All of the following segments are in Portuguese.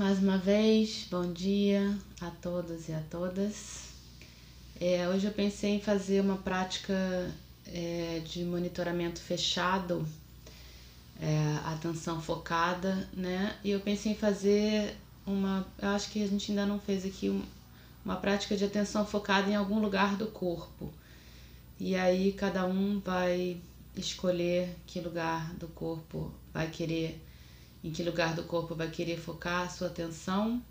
mais uma vez, bom dia a todos e a todas. É, hoje eu pensei em fazer uma prática é, de monitoramento fechado, é, atenção focada, né? E eu pensei em fazer uma. Eu acho que a gente ainda não fez aqui um- uma prática de atenção focada em algum lugar do corpo. E aí cada um vai escolher que lugar do corpo vai querer em que lugar do corpo vai querer focar a sua atenção.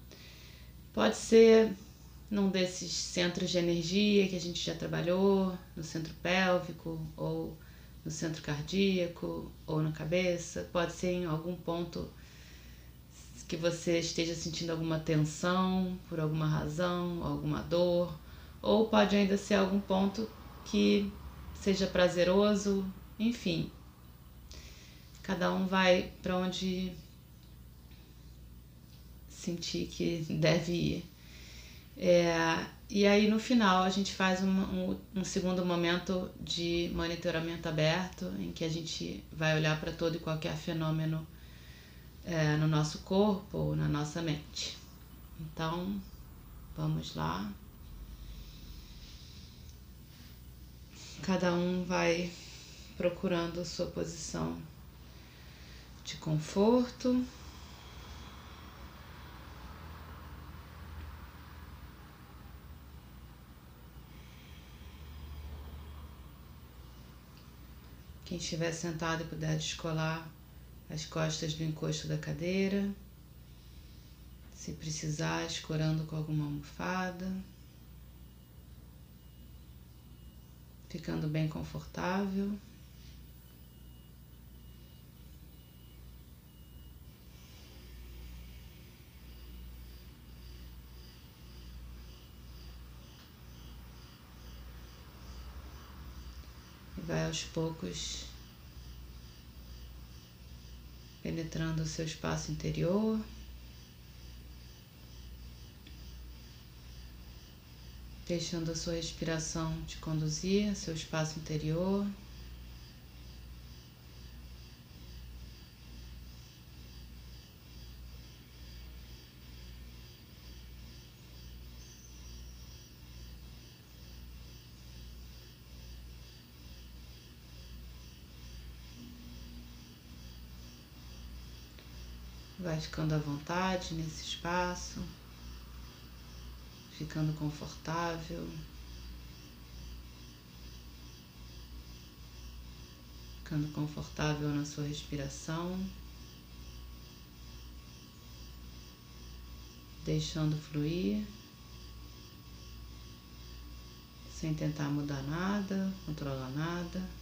Pode ser num desses centros de energia que a gente já trabalhou, no centro pélvico, ou no centro cardíaco, ou na cabeça. Pode ser em algum ponto que você esteja sentindo alguma tensão por alguma razão, alguma dor, ou pode ainda ser algum ponto que seja prazeroso, enfim, Cada um vai para onde sentir que deve ir. É, e aí no final a gente faz um, um, um segundo momento de monitoramento aberto, em que a gente vai olhar para todo e qualquer fenômeno é, no nosso corpo ou na nossa mente. Então, vamos lá. Cada um vai procurando sua posição de conforto. Quem estiver sentado e puder descolar as costas do encosto da cadeira, se precisar, escorando com alguma almofada, ficando bem confortável. Aos poucos penetrando o seu espaço interior. Deixando a sua respiração te conduzir seu espaço interior. Vai ficando à vontade nesse espaço, ficando confortável. Ficando confortável na sua respiração, deixando fluir, sem tentar mudar nada, controlar nada.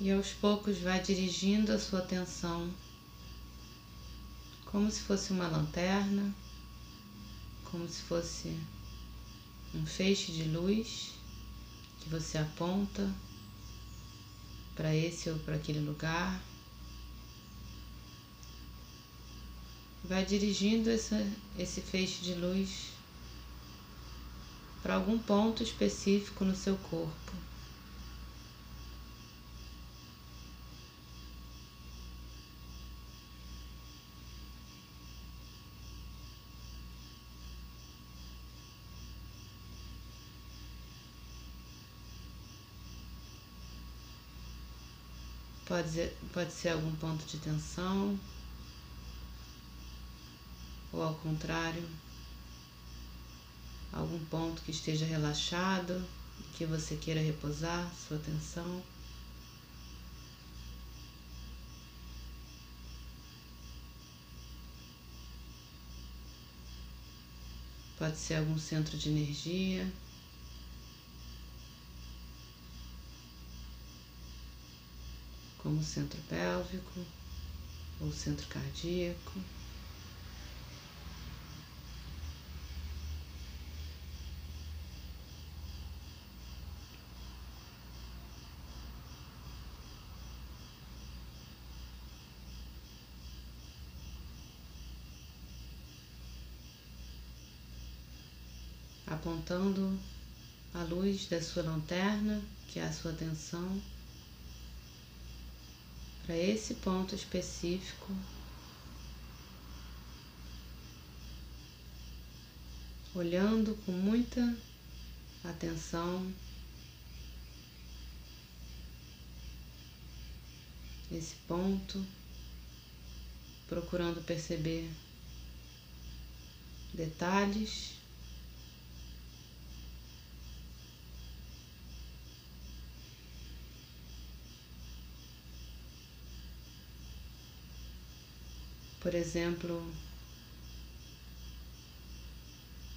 E aos poucos vai dirigindo a sua atenção como se fosse uma lanterna, como se fosse um feixe de luz que você aponta para esse ou para aquele lugar. Vai dirigindo essa, esse feixe de luz para algum ponto específico no seu corpo. Pode ser, pode ser algum ponto de tensão, ou ao contrário, algum ponto que esteja relaxado, que você queira repousar sua atenção. Pode ser algum centro de energia. Como o centro pélvico ou centro cardíaco. apontando a luz da sua lanterna, que é a sua atenção, para esse ponto específico. Olhando com muita atenção. Esse ponto, procurando perceber detalhes por exemplo,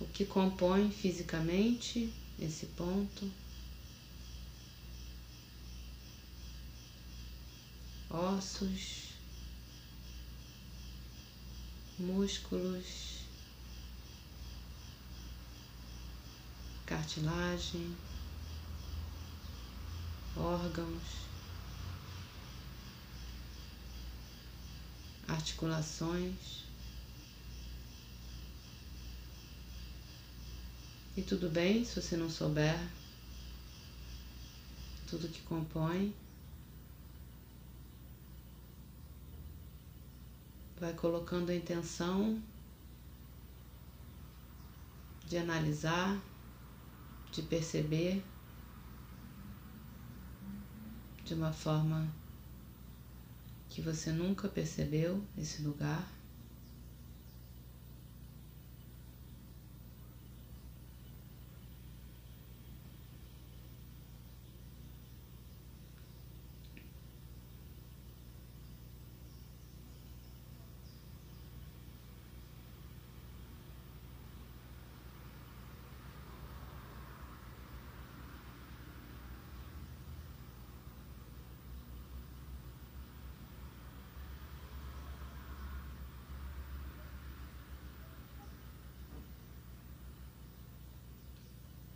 o que compõe fisicamente esse ponto, ossos, músculos, cartilagem, órgãos. Articulações. E tudo bem se você não souber tudo que compõe. Vai colocando a intenção de analisar, de perceber de uma forma que você nunca percebeu esse lugar.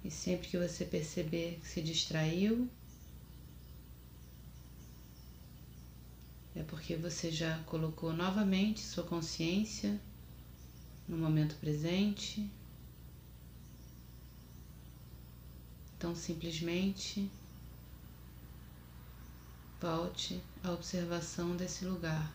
E sempre que você perceber que se distraiu, é porque você já colocou novamente sua consciência no momento presente. Então, simplesmente volte à observação desse lugar.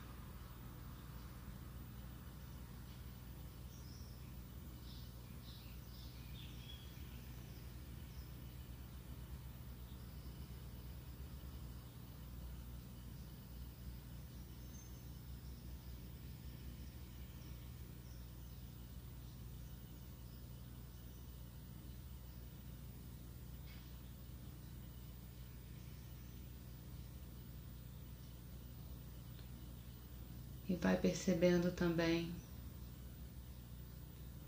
Vai percebendo também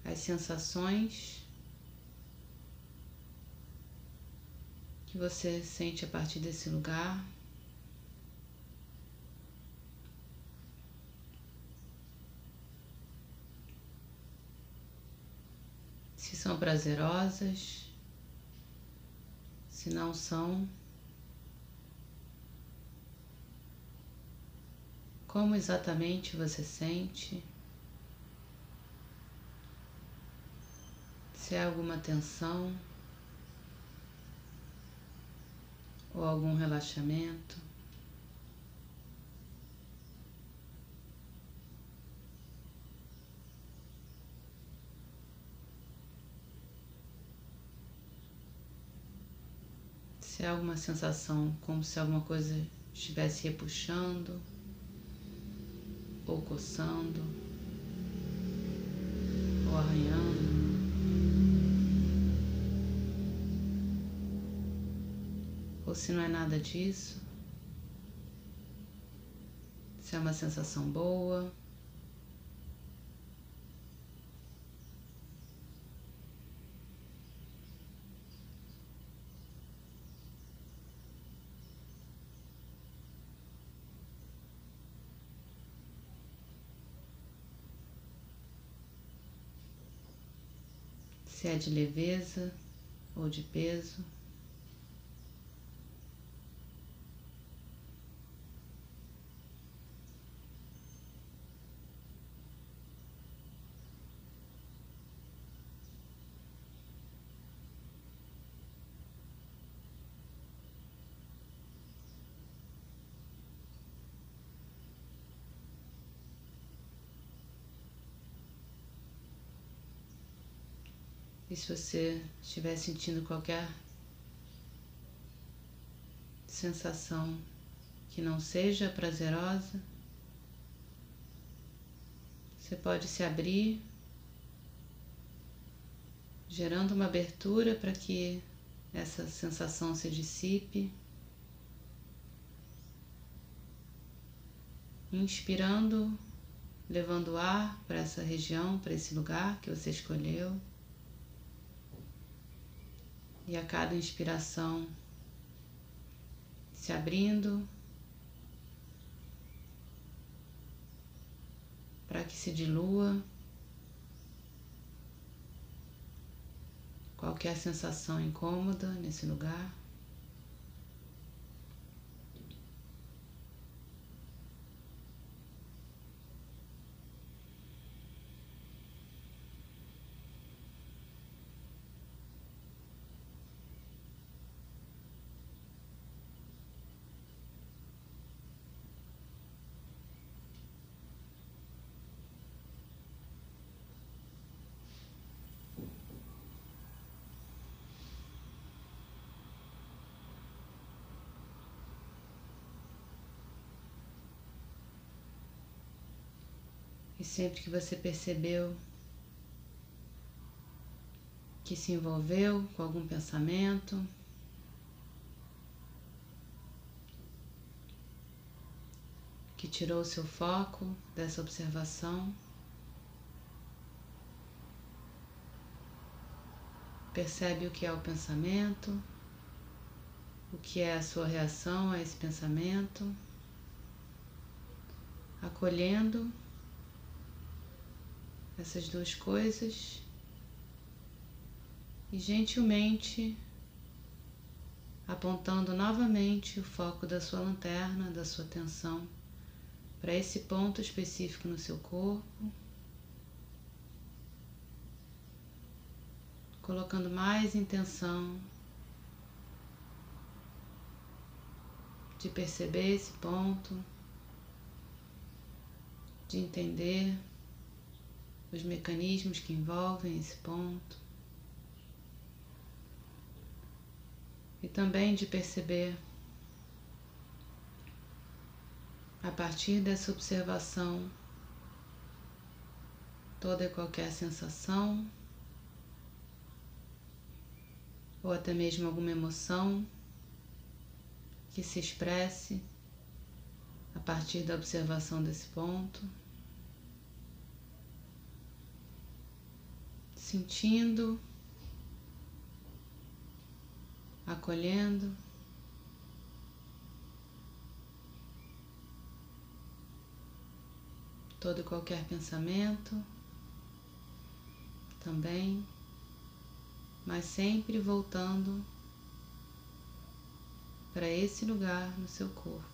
as sensações que você sente a partir desse lugar. Se são prazerosas, se não são. Como exatamente você sente? Se há alguma tensão ou algum relaxamento. Se há alguma sensação como se alguma coisa estivesse repuxando ou coçando ou arranhando. Ou se não é nada disso, se é uma sensação boa. Se é de leveza ou de peso. Se você estiver sentindo qualquer sensação que não seja prazerosa, você pode se abrir, gerando uma abertura para que essa sensação se dissipe. Inspirando, levando ar para essa região, para esse lugar que você escolheu. E a cada inspiração se abrindo para que se dilua qualquer sensação incômoda nesse lugar. E sempre que você percebeu que se envolveu com algum pensamento, que tirou o seu foco dessa observação, percebe o que é o pensamento, o que é a sua reação a esse pensamento, acolhendo essas duas coisas. E gentilmente apontando novamente o foco da sua lanterna, da sua atenção para esse ponto específico no seu corpo, colocando mais intenção de perceber esse ponto, de entender os mecanismos que envolvem esse ponto. E também de perceber, a partir dessa observação, toda e qualquer sensação, ou até mesmo alguma emoção que se expresse a partir da observação desse ponto. Sentindo, acolhendo. Todo e qualquer pensamento também, mas sempre voltando para esse lugar no seu corpo.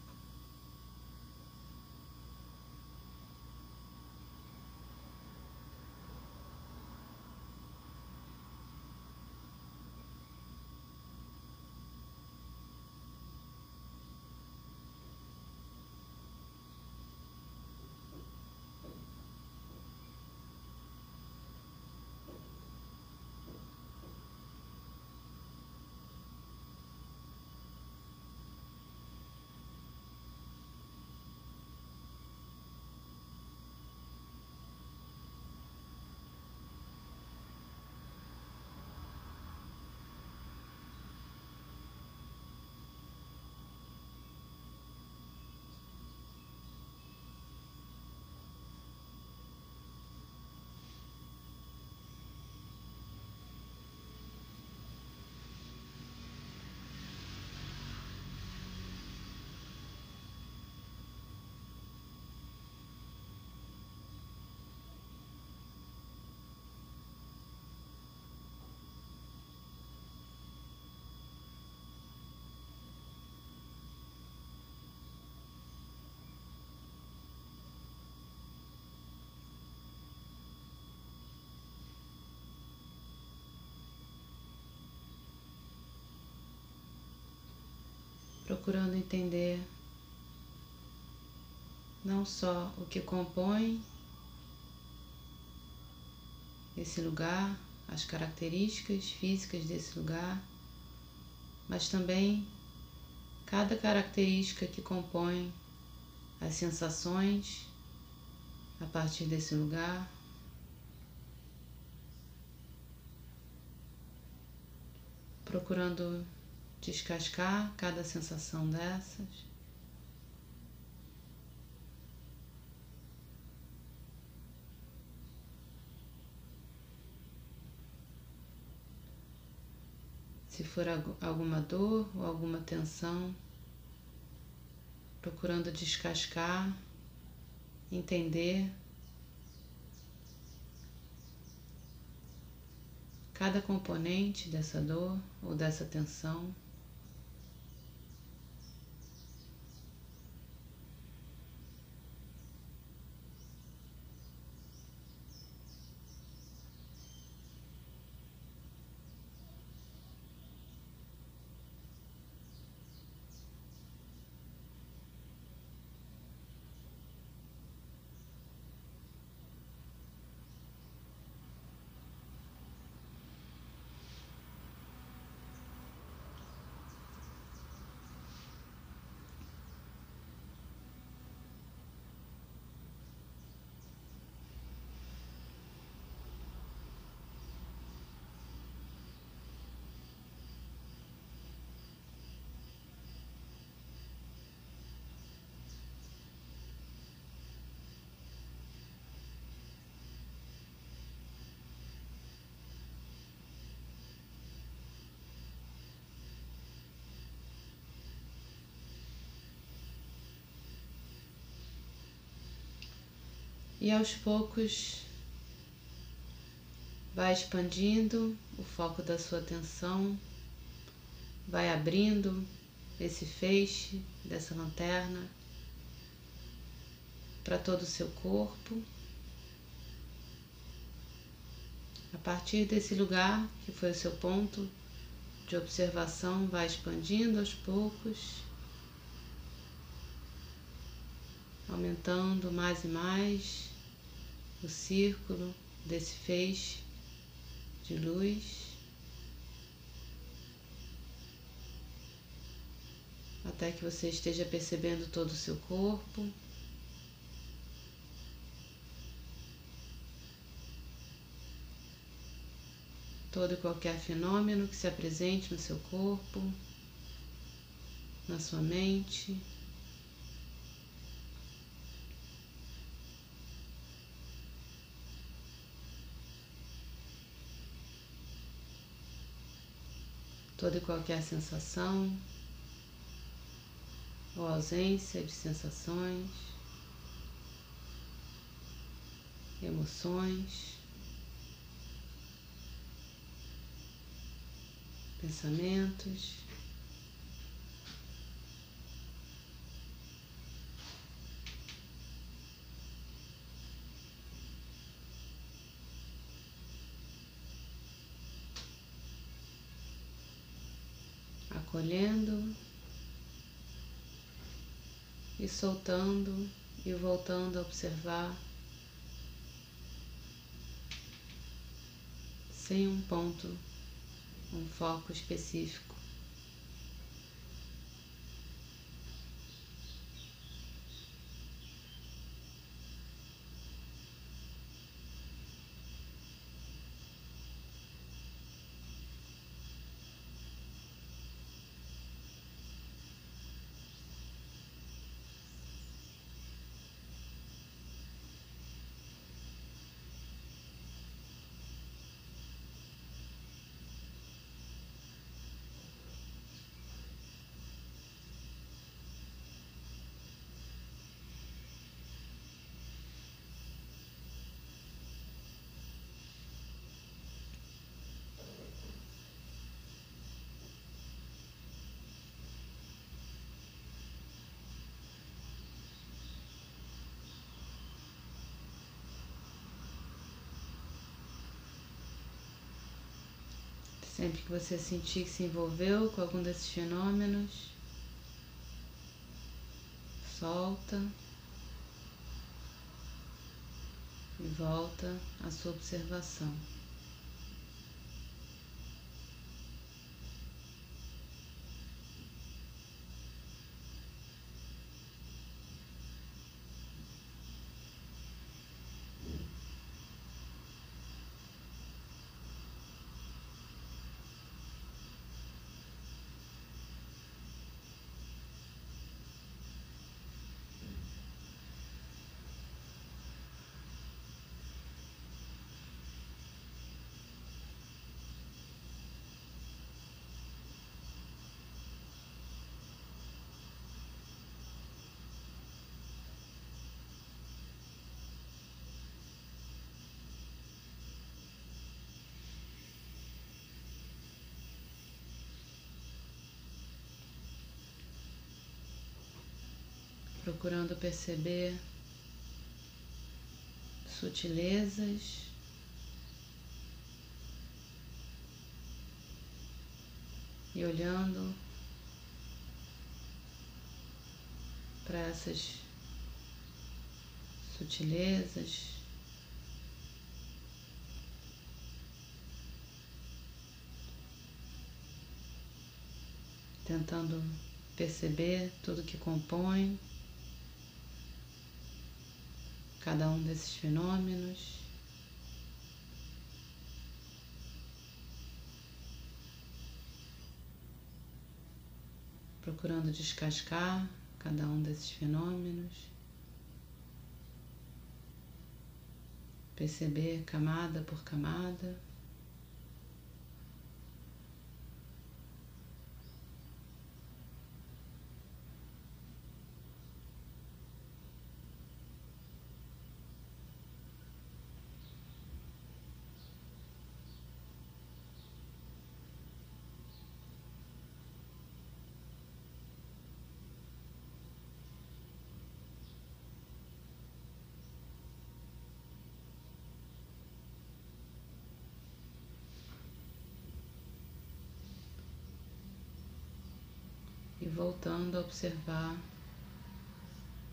Procurando entender não só o que compõe esse lugar, as características físicas desse lugar, mas também cada característica que compõe as sensações a partir desse lugar. Procurando descascar cada sensação dessas. Se for alguma dor ou alguma tensão, procurando descascar, entender cada componente dessa dor ou dessa tensão. E aos poucos vai expandindo o foco da sua atenção, vai abrindo esse feixe dessa lanterna para todo o seu corpo. A partir desse lugar que foi o seu ponto de observação, vai expandindo aos poucos, aumentando mais e mais o círculo desse feixe de luz até que você esteja percebendo todo o seu corpo. Todo e qualquer fenômeno que se apresente no seu corpo, na sua mente. Toda e qualquer sensação? Ou ausência de sensações, emoções, pensamentos. acolhendo e soltando e voltando a observar sem um ponto, um foco específico. sempre que você sentir que se envolveu com algum desses fenômenos, solta e volta à sua observação. Procurando perceber sutilezas. E olhando para essas sutilezas, tentando perceber tudo que compõe cada um desses fenômenos. Procurando descascar cada um desses fenômenos, perceber camada por camada. e voltando a observar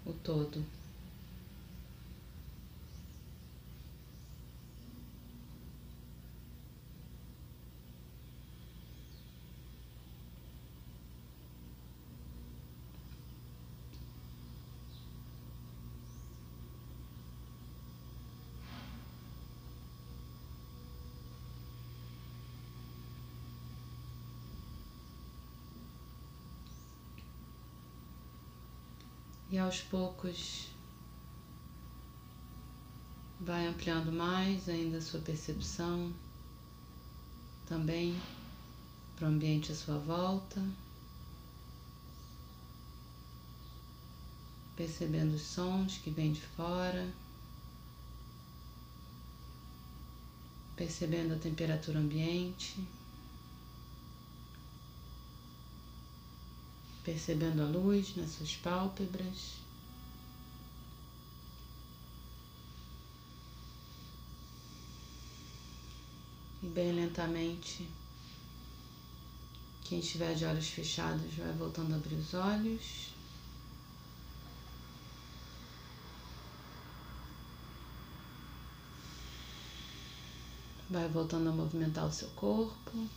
o todo. Aos poucos vai ampliando mais ainda a sua percepção também para o ambiente à sua volta, percebendo os sons que vêm de fora, percebendo a temperatura ambiente. Percebendo a luz nas suas pálpebras. E bem lentamente, quem estiver de olhos fechados vai voltando a abrir os olhos. Vai voltando a movimentar o seu corpo.